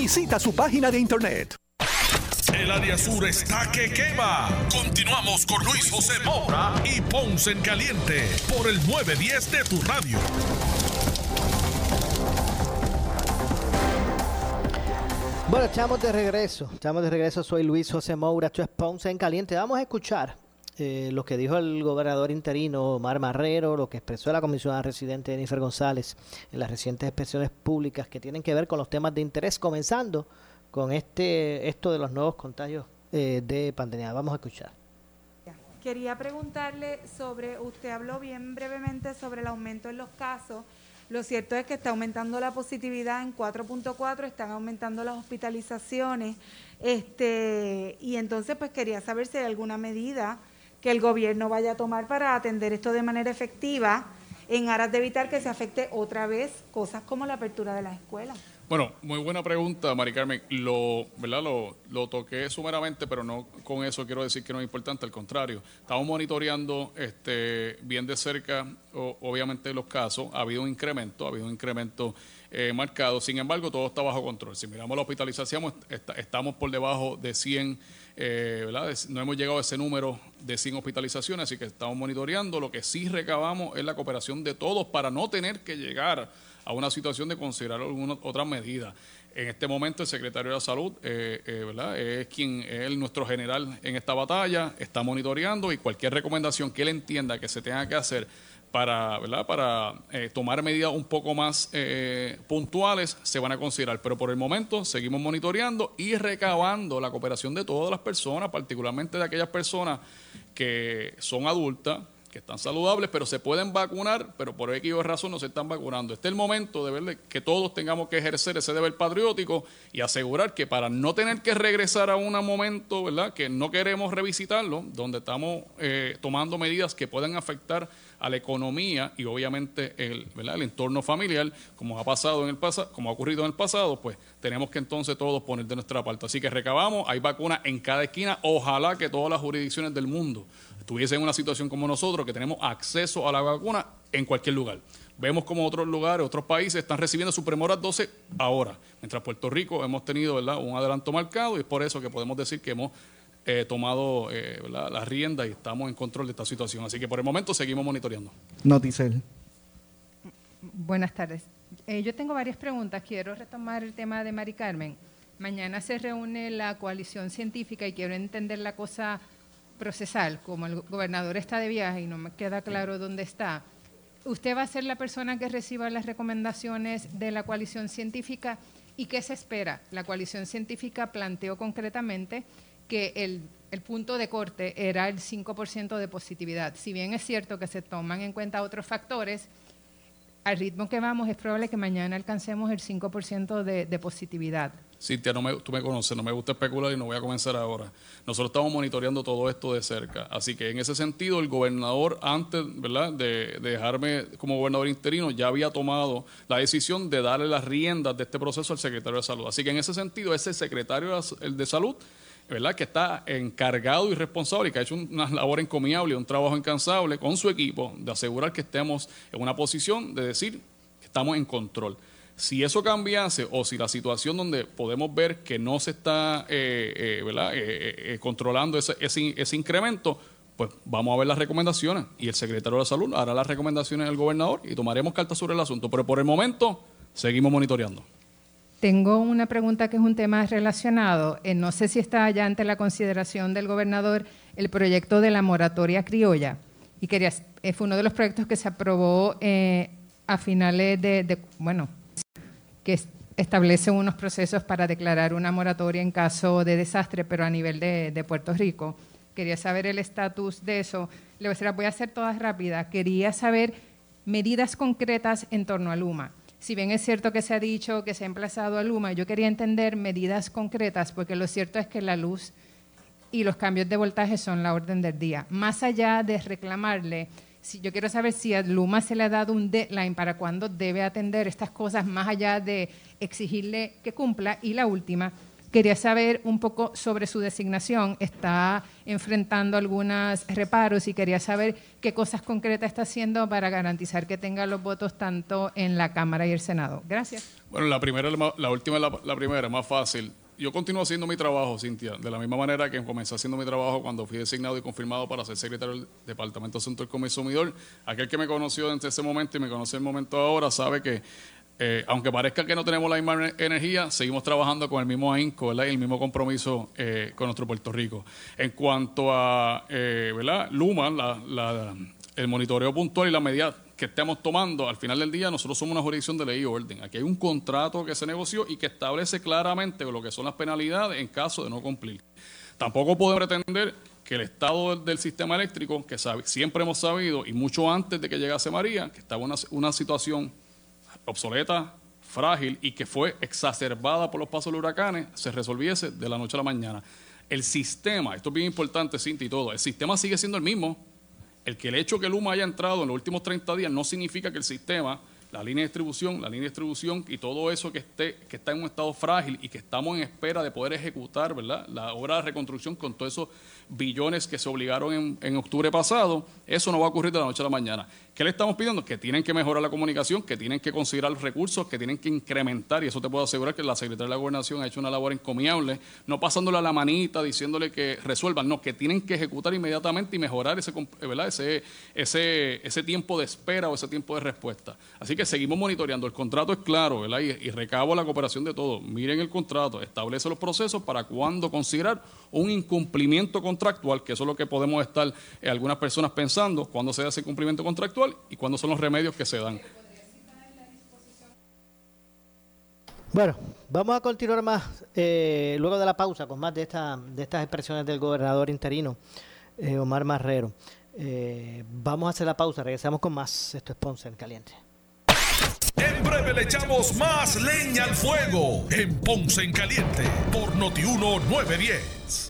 Speaker 13: Visita su página de internet.
Speaker 1: El área sur está que quema. Continuamos con Luis José Moura y Ponce en Caliente por el 910 de tu radio.
Speaker 2: Bueno, estamos de regreso. Estamos de regreso. Soy Luis José Moura. Esto es Ponce en Caliente. Vamos a escuchar eh, lo que dijo el gobernador interino Omar Marrero, lo que expresó la comisionada residente Jennifer González en las recientes expresiones públicas que tienen que ver con los temas de interés, comenzando con este esto de los nuevos contagios eh, de pandemia. Vamos a escuchar.
Speaker 21: Quería preguntarle sobre, usted habló bien brevemente sobre el aumento en los casos. Lo cierto es que está aumentando la positividad en 4.4, están aumentando las hospitalizaciones. Este, y entonces pues quería saber si hay alguna medida que el gobierno vaya a tomar para atender esto de manera efectiva en aras de evitar que se afecte otra vez cosas como la apertura de las escuelas.
Speaker 3: Bueno, muy buena pregunta, Mari Carmen. Lo, ¿verdad? Lo, lo, toqué sumeramente, pero no con eso quiero decir que no es importante, al contrario. Estamos monitoreando este, bien de cerca, obviamente, los casos. Ha habido un incremento, ha habido un incremento eh, marcado. Sin embargo, todo está bajo control. Si miramos la hospitalización, estamos por debajo de 100, eh, ¿verdad? No hemos llegado a ese número de 100 hospitalizaciones, así que estamos monitoreando. Lo que sí recabamos es la cooperación de todos para no tener que llegar a una situación de considerar alguna otra medida. En este momento el secretario de la Salud eh, eh, es quien es nuestro general en esta batalla, está monitoreando y cualquier recomendación que él entienda que se tenga que hacer para, ¿verdad? para eh, tomar medidas un poco más puntuales se van a considerar. Pero por el momento seguimos monitoreando y recabando la cooperación de todas las personas, particularmente de aquellas personas que son adultas, que están saludables, pero se pueden vacunar, pero por X razón no se están vacunando. Este es el momento de ver que todos tengamos que ejercer ese deber patriótico y asegurar que para no tener que regresar a un momento, ¿verdad?, que no queremos revisitarlo, donde estamos eh, tomando medidas que puedan afectar a la economía y obviamente el, ¿verdad? el entorno familiar, como ha pasado en el pasado, como ha ocurrido en el pasado, pues tenemos que entonces todos poner de nuestra parte. Así que recabamos, hay vacunas en cada esquina, ojalá que todas las jurisdicciones del mundo estuviesen en una situación como nosotros, que tenemos acceso a la vacuna en cualquier lugar. Vemos como otros lugares, otros países están recibiendo su Premoras 12 ahora, mientras Puerto Rico hemos tenido ¿verdad? un adelanto marcado y es por eso que podemos decir que hemos eh, tomado eh, la rienda y estamos en control de esta situación. Así que por el momento seguimos monitoreando.
Speaker 4: Noticel. Buenas tardes. Eh, yo tengo varias preguntas. Quiero retomar el tema de Mari Carmen. Mañana se reúne la coalición científica y quiero entender la cosa procesal. Como el gobernador está de viaje y no me queda claro dónde está, ¿usted va a ser la persona que reciba las recomendaciones de la coalición científica? ¿Y qué se espera? La coalición científica planteó concretamente que el, el punto de corte era el 5% de positividad. Si bien es cierto que se toman en cuenta otros factores, al ritmo que vamos es probable que mañana alcancemos el 5% de, de positividad.
Speaker 3: Cintia, no me, tú me conoces, no me gusta especular y no voy a comenzar ahora. Nosotros estamos monitoreando todo esto de cerca. Así que en ese sentido, el gobernador, antes ¿verdad? De, dejarme como gobernador interino, ya había tomado la decisión de darle las riendas de este proceso al secretario de Salud. Así que en ese sentido, ese secretario de Salud ¿verdad? que está encargado y responsable y que ha hecho una labor encomiable, un trabajo incansable con su equipo de asegurar que estemos en una posición de decir que estamos en control. Si eso cambiase o si la situación donde podemos ver que no se está eh, eh, eh, controlando ese, incremento, pues vamos a ver las recomendaciones y el secretario de Salud hará las recomendaciones del gobernador y tomaremos cartas sobre el asunto. Pero por el momento seguimos monitoreando.
Speaker 4: Tengo una pregunta que es un tema relacionado. No sé si está ya ante la consideración del gobernador el proyecto de la moratoria criolla. Y quería, fue uno de los proyectos que se aprobó a finales de, de- bueno, que es- establece unos procesos para declarar una moratoria en caso de desastre, pero a nivel de, Puerto Rico. Quería saber el estatus de eso. Le voy a hacer todas rápidas. Quería saber medidas concretas en torno a Luma. Si bien es cierto que se ha dicho que se ha emplazado a Luma, yo quería entender medidas concretas, porque lo cierto es que la luz y los cambios de voltaje son la orden del día. Más allá de reclamarle, si yo quiero saber si a Luma se le ha dado un deadline para cuándo debe atender estas cosas, más allá de exigirle que cumpla. Y la última, quería saber un poco sobre su designación. Está enfrentando algunos reparos y quería saber qué cosas concretas está haciendo para garantizar que tenga los votos tanto en la Cámara y el Senado. Gracias.
Speaker 3: Bueno, la primera, la ma- la última la, la primera, más fácil. Yo continúo haciendo mi trabajo, Cintia, de la misma manera que comencé haciendo mi trabajo cuando fui designado y confirmado para ser secretario del Departamento de Asuntos del Consumidor. Aquel que me conoció desde ese momento y me conoce el momento ahora sabe que, eh, aunque parezca que no tenemos la misma ener- energía, seguimos trabajando con el mismo ahínco ¿verdad? y el mismo compromiso eh, con nuestro Puerto Rico. En cuanto a eh, ¿verdad? Luma, la- la- el monitoreo puntual y las medidas que estemos tomando, al final del día nosotros somos una jurisdicción de ley y orden. Aquí hay un contrato que se negoció y que establece claramente lo que son las penalidades en caso de no cumplir. Tampoco podemos pretender que el estado del, sistema eléctrico, que sabe- siempre hemos sabido, y mucho antes de que llegase María, que estaba en una, una situación obsoleta, frágil y que fue exacerbada por los pasos de huracanes, se resolviese de la noche a la mañana. El sistema, esto es bien importante, Cinti, y todo, el sistema sigue siendo el mismo. El que el hecho que Luma haya entrado en los últimos 30 días no significa que el sistema, la línea de distribución, la línea de distribución y todo eso que esté que está en un estado frágil y que estamos en espera de poder ejecutar, ¿verdad? La obra de reconstrucción con todos esos billones que se obligaron en, en octubre pasado, eso no va a ocurrir de la noche a la mañana. ¿Qué le estamos pidiendo? Que tienen que mejorar la comunicación, que tienen que considerar los recursos, que tienen que incrementar, y eso te puedo asegurar que la Secretaría de la Gobernación ha hecho una labor encomiable, no pasándole a la manita, diciéndole que resuelvan, no, que tienen que ejecutar inmediatamente y mejorar ese, eh, ¿verdad? ese, ese, ese tiempo de espera o ese tiempo de respuesta. Así que seguimos monitoreando, el contrato es claro, ¿verdad? Y, y recabo la cooperación de todos. Miren el contrato, establece los procesos para cuando considerar un incumplimiento contractual, que eso es lo que podemos estar eh, algunas personas pensando, cuándo se da ese cumplimiento contractual y cuándo son los remedios que se dan.
Speaker 2: Bueno, vamos a continuar más eh, luego de la pausa con más de, esta, de estas expresiones del gobernador interino, eh, Omar Marrero. Eh, vamos a hacer la pausa, regresamos con más. Esto es Ponce en Caliente.
Speaker 1: En breve le echamos más leña al fuego en Ponce en Caliente por Notiuno 910.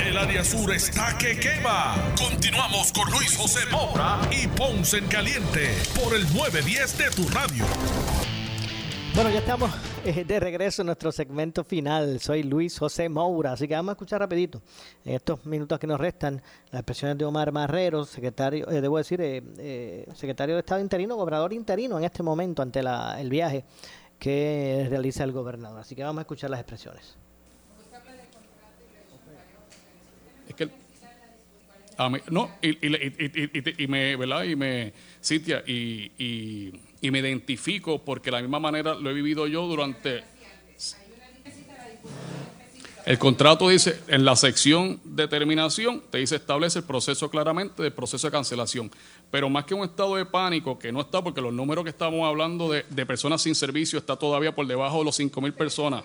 Speaker 1: El área sur está que quema. Continuamos con Luis José Moura y Ponce en Caliente por el 910 de tu radio.
Speaker 2: Bueno, ya estamos eh, de regreso en nuestro segmento final. Soy Luis José Moura, así que vamos a escuchar rapidito, en estos minutos que nos restan, las expresiones de Omar Marrero, secretario, eh, debo decir, eh, eh, secretario de Estado interino, gobernador interino en este momento ante la- el viaje que realiza el gobernador. Así que vamos a escuchar las expresiones.
Speaker 3: Es que a no, y, me, ¿verdad? Y me, Cintia, y me identifico porque de la misma manera lo he vivido yo durante... El contrato dice, en la sección de terminación, te dice establece el proceso claramente del proceso de cancelación. Pero más que un estado de pánico, que no está, porque los números que estamos hablando de, de personas sin servicio está todavía por debajo de los 5.000 personas.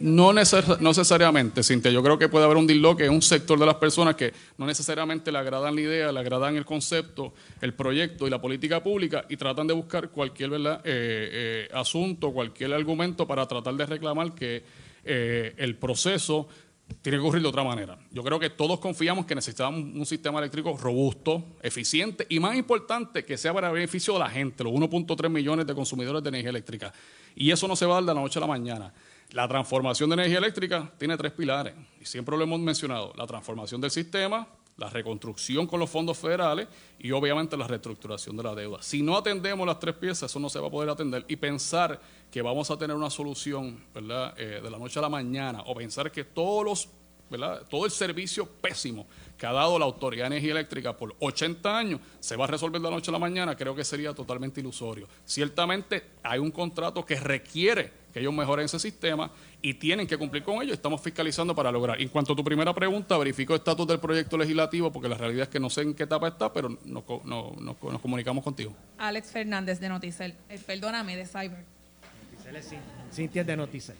Speaker 3: No, neces- no necesariamente, Cintia. Yo creo que puede haber un disloque en un sector de las personas que no necesariamente le agradan la idea, le agradan el concepto, el proyecto y la política pública y tratan de buscar cualquier ¿verdad? Eh, eh, asunto, cualquier argumento para tratar de reclamar que eh, el proceso tiene que ocurrir de otra manera. Yo creo que todos confiamos que necesitamos un sistema eléctrico robusto, eficiente y más importante que sea para beneficio de la gente, los 1.3 millones de consumidores de energía eléctrica. Y eso no se va a dar de la noche a la mañana. La transformación de energía eléctrica tiene tres pilares y siempre lo hemos mencionado. La transformación del sistema, la reconstrucción con los fondos federales y obviamente la reestructuración de la deuda. Si no atendemos las tres piezas, eso no se va a poder atender. Y pensar que vamos a tener una solución ¿verdad? Eh, de la noche a la mañana o pensar que todos los, ¿verdad? todo el servicio pésimo que ha dado la Autoridad de Energía Eléctrica por 80 años se va a resolver de la noche a la mañana, creo que sería totalmente ilusorio. Ciertamente hay un contrato que requiere que ellos mejoren ese sistema y tienen que cumplir con ello. Estamos fiscalizando para lograr. En cuanto a tu primera pregunta, verifico el estatus del proyecto legislativo porque la realidad es que no sé en qué etapa está, pero nos, co- no- nos- nos comunicamos contigo.
Speaker 22: Alex Fernández de Noticel. Eh, perdóname, de Cyber.
Speaker 23: Cintia es de Noticias.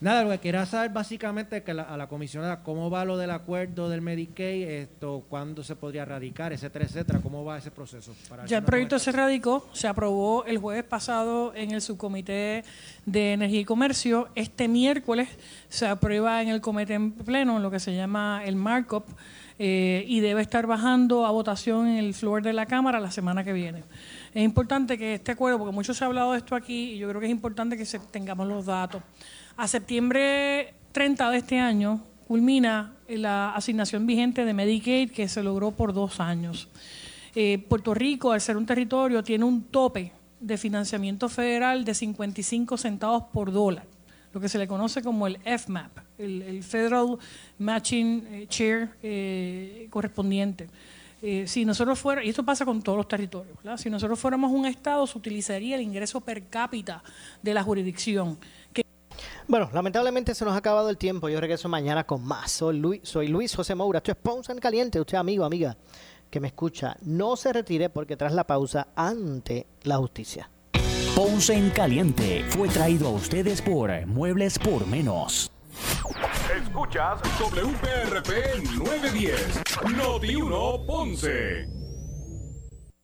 Speaker 23: Nada, lo que quería saber básicamente que la- a la comisionada cómo va lo del acuerdo del Medicaid, esto, cuándo se podría radicar, etcétera, etcétera, cómo va ese proceso. Para
Speaker 5: Ya el proyecto se radicó, se aprobó el jueves pasado en el subcomité de Energía y Comercio. Este miércoles se aprueba en el comité en pleno, lo que se llama el markup, eh, y debe estar bajando a votación en el floor de la Cámara la semana que viene. Es importante que este acuerdo, porque mucho se ha hablado de esto aquí, y yo creo que es importante que se- tengamos los datos. A septiembre 30 de este año culmina la asignación vigente de Medicaid que se logró por dos años. Eh, Puerto Rico, al ser un territorio, tiene un tope de financiamiento federal de 55 centavos por dólar, lo que se le conoce como el FMAP, el, Federal Matching Share eh, correspondiente. Eh, si nosotros fuera, y esto pasa con todos los territorios, si nosotros fuéramos un estado, se utilizaría el ingreso per cápita de la jurisdicción. Que
Speaker 2: Bueno, lamentablemente se nos ha acabado el tiempo. Yo regreso mañana con más. Soy Luis, soy Luis José Moura. Esto es Ponce en Caliente. Usted, amigo, amiga, que me escucha, no se retire porque tras la pausa, ante la justicia.
Speaker 24: Ponce en Caliente fue traído a ustedes por Muebles por Menos.
Speaker 7: Escuchas WPRP 910, Noti 1 Ponce.